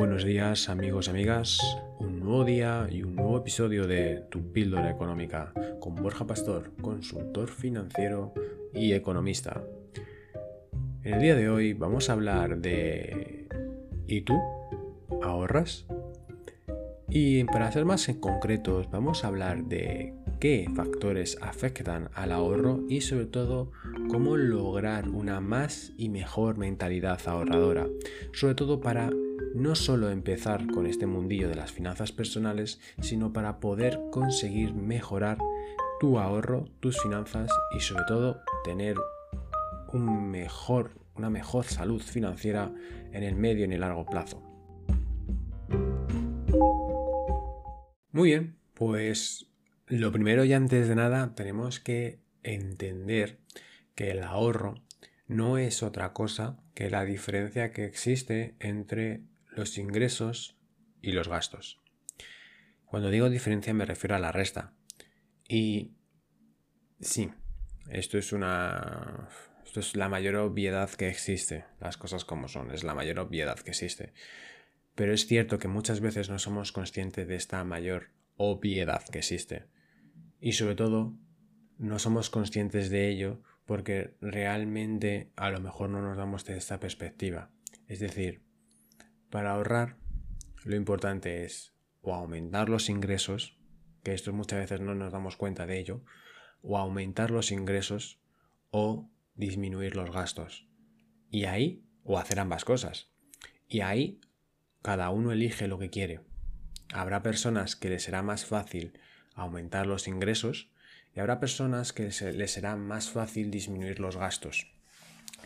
Buenos días amigos amigas, un nuevo día y un nuevo episodio de Tu píldora económica con Borja Pastor, consultor financiero y economista. En el día de hoy vamos a hablar de ¿Y tú? ¿Ahorras? Y para ser más concretos vamos a hablar de qué factores afectan al ahorro y sobre todo cómo lograr una más y mejor mentalidad ahorradora, sobre todo para no solo empezar con este mundillo de las finanzas personales, sino para poder conseguir mejorar tu ahorro, tus finanzas y sobre todo tener un mejor, una mejor salud financiera en el medio y en el largo plazo. Muy bien, pues lo primero y antes de nada tenemos que entender que el ahorro no es otra cosa que la diferencia que existe entre los ingresos y los gastos. Cuando digo diferencia me refiero a la resta. Y sí, esto es una esto es la mayor obviedad que existe, las cosas como son, es la mayor obviedad que existe. Pero es cierto que muchas veces no somos conscientes de esta mayor obviedad que existe. Y sobre todo, no somos conscientes de ello porque realmente a lo mejor no nos damos de esta perspectiva. Es decir, para ahorrar, lo importante es o aumentar los ingresos, que esto muchas veces no nos damos cuenta de ello, o aumentar los ingresos o disminuir los gastos. Y ahí, o hacer ambas cosas. Y ahí, cada uno elige lo que quiere. Habrá personas que les será más fácil aumentar los ingresos y habrá personas que les será más fácil disminuir los gastos.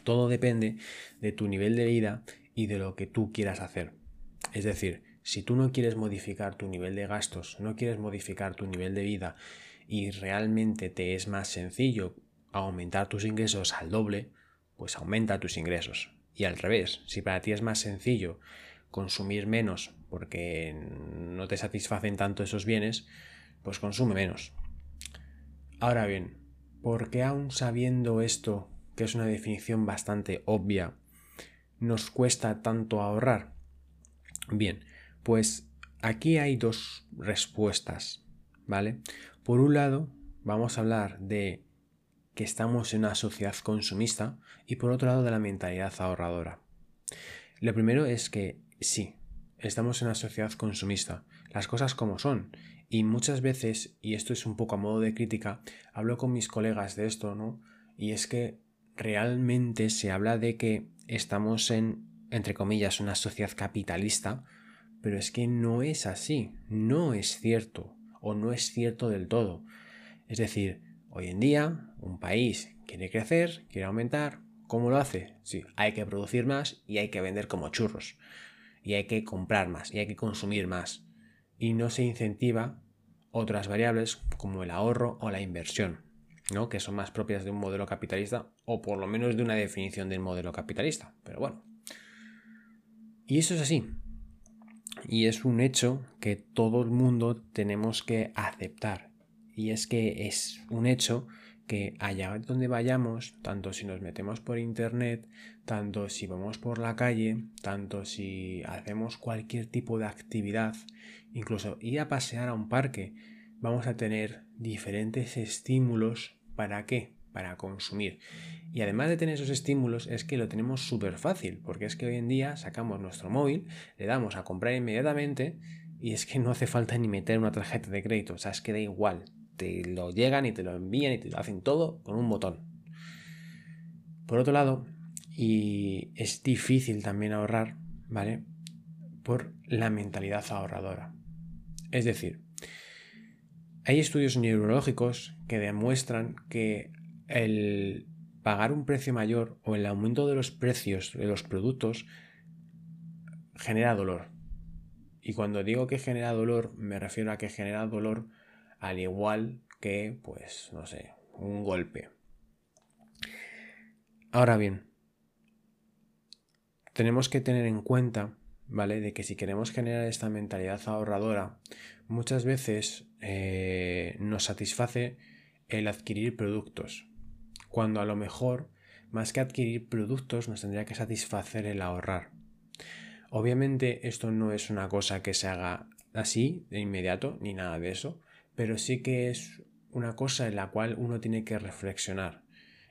Todo depende de tu nivel de vida y de lo que tú quieras hacer. Es decir, si tú no quieres modificar tu nivel de gastos, no quieres modificar tu nivel de vida y realmente te es más sencillo aumentar tus ingresos al doble, pues aumenta tus ingresos. Y al revés, si para ti es más sencillo consumir menos porque no te satisfacen tanto esos bienes, pues consume menos. Ahora bien, ¿por qué aún sabiendo esto, que es una definición bastante obvia, nos cuesta tanto ahorrar? Bien, pues aquí hay dos respuestas, ¿vale? Por un lado, vamos a hablar de que estamos en una sociedad consumista y por otro lado de la mentalidad ahorradora. Lo primero es que sí, estamos en una sociedad consumista, las cosas como son, y muchas veces, y esto es un poco a modo de crítica, hablo con mis colegas de esto, ¿no? Y es que realmente se habla de que estamos en, entre comillas, una sociedad capitalista, pero es que no es así, no es cierto, o no es cierto del todo. Es decir, hoy en día un país quiere crecer, quiere aumentar, ¿cómo lo hace? Sí, hay que producir más y hay que vender como churros, y hay que comprar más, y hay que consumir más, y no se incentiva otras variables como el ahorro o la inversión, ¿no? que son más propias de un modelo capitalista o por lo menos de una definición del modelo capitalista. Pero bueno. Y eso es así. Y es un hecho que todo el mundo tenemos que aceptar. Y es que es un hecho que allá donde vayamos, tanto si nos metemos por internet, tanto si vamos por la calle, tanto si hacemos cualquier tipo de actividad, incluso ir a pasear a un parque, vamos a tener diferentes estímulos. ¿Para qué? Para consumir. Y además de tener esos estímulos, es que lo tenemos súper fácil, porque es que hoy en día sacamos nuestro móvil, le damos a comprar inmediatamente y es que no hace falta ni meter una tarjeta de crédito, o sea, es que da igual, te lo llegan y te lo envían y te lo hacen todo con un botón. Por otro lado, y es difícil también ahorrar, ¿vale? Por la mentalidad ahorradora. Es decir, hay estudios neurológicos que demuestran que el pagar un precio mayor o el aumento de los precios de los productos genera dolor. Y cuando digo que genera dolor, me refiero a que genera dolor al igual que, pues, no sé, un golpe. Ahora bien, tenemos que tener en cuenta, ¿vale? De que si queremos generar esta mentalidad ahorradora, muchas veces eh, nos satisface el adquirir productos, cuando a lo mejor, más que adquirir productos, nos tendría que satisfacer el ahorrar. Obviamente esto no es una cosa que se haga así de inmediato ni nada de eso, pero sí que es una cosa en la cual uno tiene que reflexionar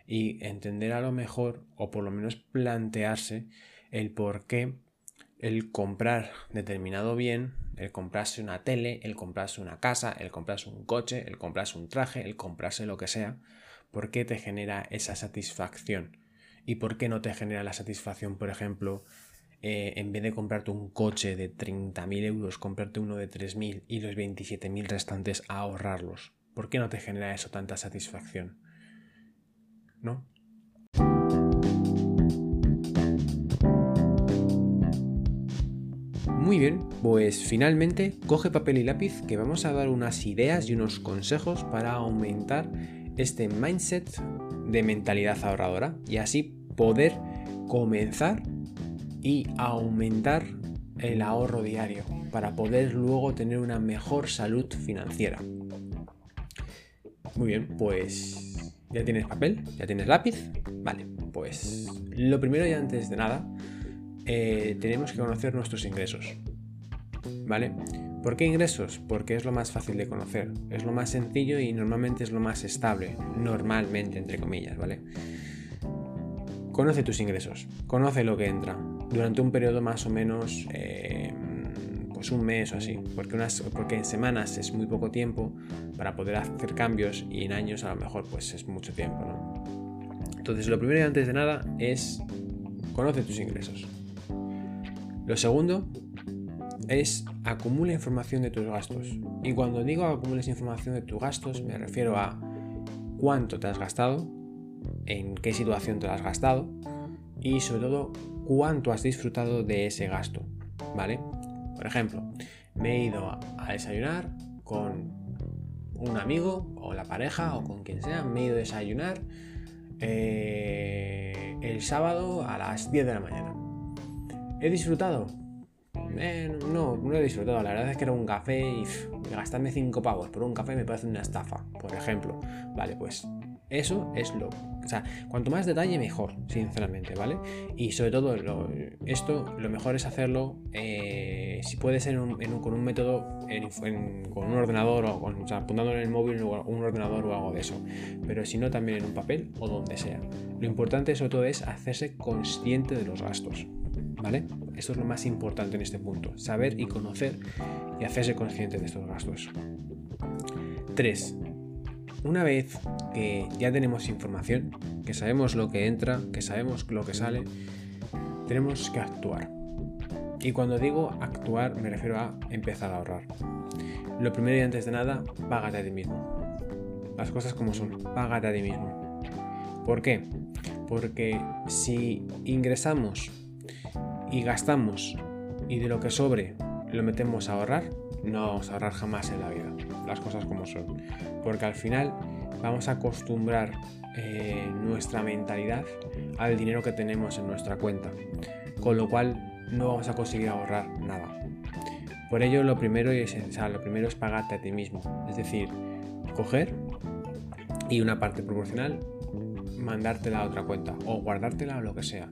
y entender a lo mejor o por lo menos plantearse el por qué el comprar determinado bien, el comprarse una tele, el comprarse una casa, el comprarse un coche, el comprarse un traje, el comprarse lo que sea, ¿por qué te genera esa satisfacción? ¿Y por qué no te genera la satisfacción, por ejemplo, eh, en vez de comprarte un coche de 30.000 euros, comprarte uno de 3.000 y los 27.000 restantes ahorrarlos? ¿Por qué no te genera eso tanta satisfacción? ¿No? Muy bien, pues finalmente coge papel y lápiz que vamos a dar unas ideas y unos consejos para aumentar este mindset de mentalidad ahorradora y así poder comenzar y aumentar el ahorro diario para poder luego tener una mejor salud financiera. Muy bien, pues ya tienes papel, ya tienes lápiz. Vale, pues lo primero y antes de nada, eh, tenemos que conocer nuestros ingresos. ¿Vale? ¿Por qué ingresos? Porque es lo más fácil de conocer, es lo más sencillo y normalmente es lo más estable, normalmente, entre comillas, ¿vale? Conoce tus ingresos, conoce lo que entra durante un periodo más o menos, eh, pues un mes o así, porque, unas, porque en semanas es muy poco tiempo para poder hacer cambios y en años a lo mejor pues es mucho tiempo, ¿no? Entonces lo primero y antes de nada es conoce tus ingresos. Lo segundo es acumula información de tus gastos. Y cuando digo acumules información de tus gastos, me refiero a cuánto te has gastado, en qué situación te lo has gastado y sobre todo cuánto has disfrutado de ese gasto. ¿Vale? Por ejemplo, me he ido a desayunar con un amigo o la pareja o con quien sea, me he ido a desayunar eh, el sábado a las 10 de la mañana. ¿He disfrutado? Eh, no, no he disfrutado. La verdad es que era un café y gastarme 5 pavos por un café me parece una estafa, por ejemplo. Vale, pues eso es lo. O sea, cuanto más detalle, mejor, sinceramente, ¿vale? Y sobre todo, esto lo mejor es hacerlo, eh, si puede ser con un método, con un ordenador o, o sea, apuntando en el móvil o un ordenador o algo de eso. Pero si no, también en un papel o donde sea. Lo importante, sobre todo, es hacerse consciente de los gastos, ¿vale? Esto es lo más importante en este punto, saber y conocer y hacerse consciente de estos gastos. 3. Una vez que ya tenemos información, que sabemos lo que entra, que sabemos lo que sale, tenemos que actuar. Y cuando digo actuar me refiero a empezar a ahorrar. Lo primero y antes de nada, págate a ti mismo. Las cosas como son, págate a ti mismo. ¿Por qué? Porque si ingresamos y gastamos y de lo que sobre lo metemos a ahorrar, no vamos a ahorrar jamás en la vida. Las cosas como son. Porque al final vamos a acostumbrar eh, nuestra mentalidad al dinero que tenemos en nuestra cuenta. Con lo cual no vamos a conseguir ahorrar nada. Por ello lo primero es, lo primero es pagarte a ti mismo. Es decir, coger y una parte proporcional mandártela a otra cuenta o guardártela o lo que sea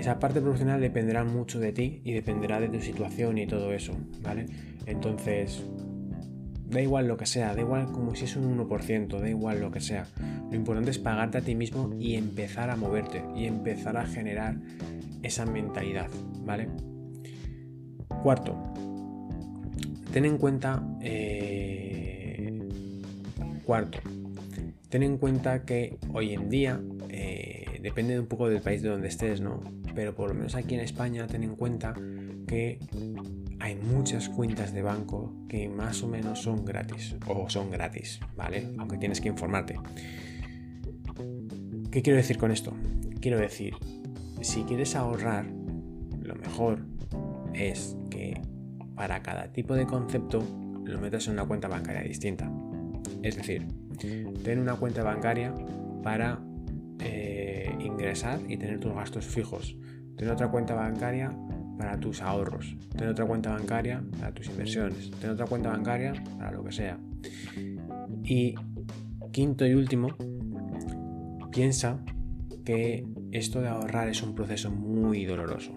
esa parte profesional dependerá mucho de ti y dependerá de tu situación y todo eso, ¿vale? Entonces, da igual lo que sea, da igual como si es un 1%, da igual lo que sea. Lo importante es pagarte a ti mismo y empezar a moverte y empezar a generar esa mentalidad, ¿vale? Cuarto, ten en cuenta... Eh, cuarto, ten en cuenta que hoy en día, eh, depende un poco del país de donde estés, ¿no? Pero por lo menos aquí en España ten en cuenta que hay muchas cuentas de banco que más o menos son gratis o son gratis, ¿vale? Aunque tienes que informarte. ¿Qué quiero decir con esto? Quiero decir, si quieres ahorrar, lo mejor es que para cada tipo de concepto lo metas en una cuenta bancaria distinta. Es decir, ten una cuenta bancaria para y tener tus gastos fijos. Tener otra cuenta bancaria para tus ahorros. Tener otra cuenta bancaria para tus inversiones. Tener otra cuenta bancaria para lo que sea. Y quinto y último, piensa que esto de ahorrar es un proceso muy doloroso.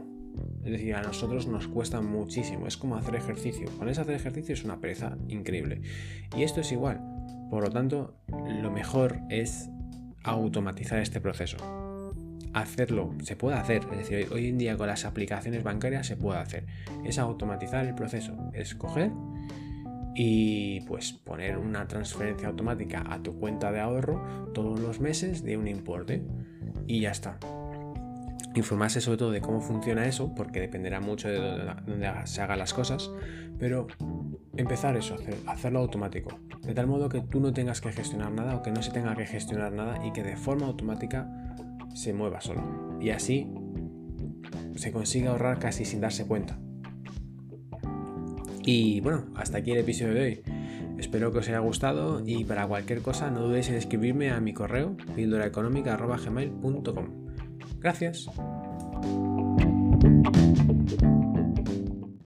Es decir, a nosotros nos cuesta muchísimo. Es como hacer ejercicio. Ponerse a hacer ejercicio es una pereza increíble. Y esto es igual. Por lo tanto, lo mejor es automatizar este proceso. Hacerlo, se puede hacer, es decir, hoy en día con las aplicaciones bancarias se puede hacer. Es automatizar el proceso, es coger y pues poner una transferencia automática a tu cuenta de ahorro todos los meses de un importe y ya está. Informarse sobre todo de cómo funciona eso, porque dependerá mucho de dónde, se hagan las cosas, pero empezar eso, hacerlo automático, de tal modo que tú no tengas que gestionar nada o que no se tenga que gestionar nada y que de forma automática se mueva solo. Y así se consigue ahorrar casi sin darse cuenta. Y bueno, hasta aquí el episodio de hoy. Espero que os haya gustado y para cualquier cosa no dudéis en escribirme a mi correo píldoraeconómica.gmail.com Gracias.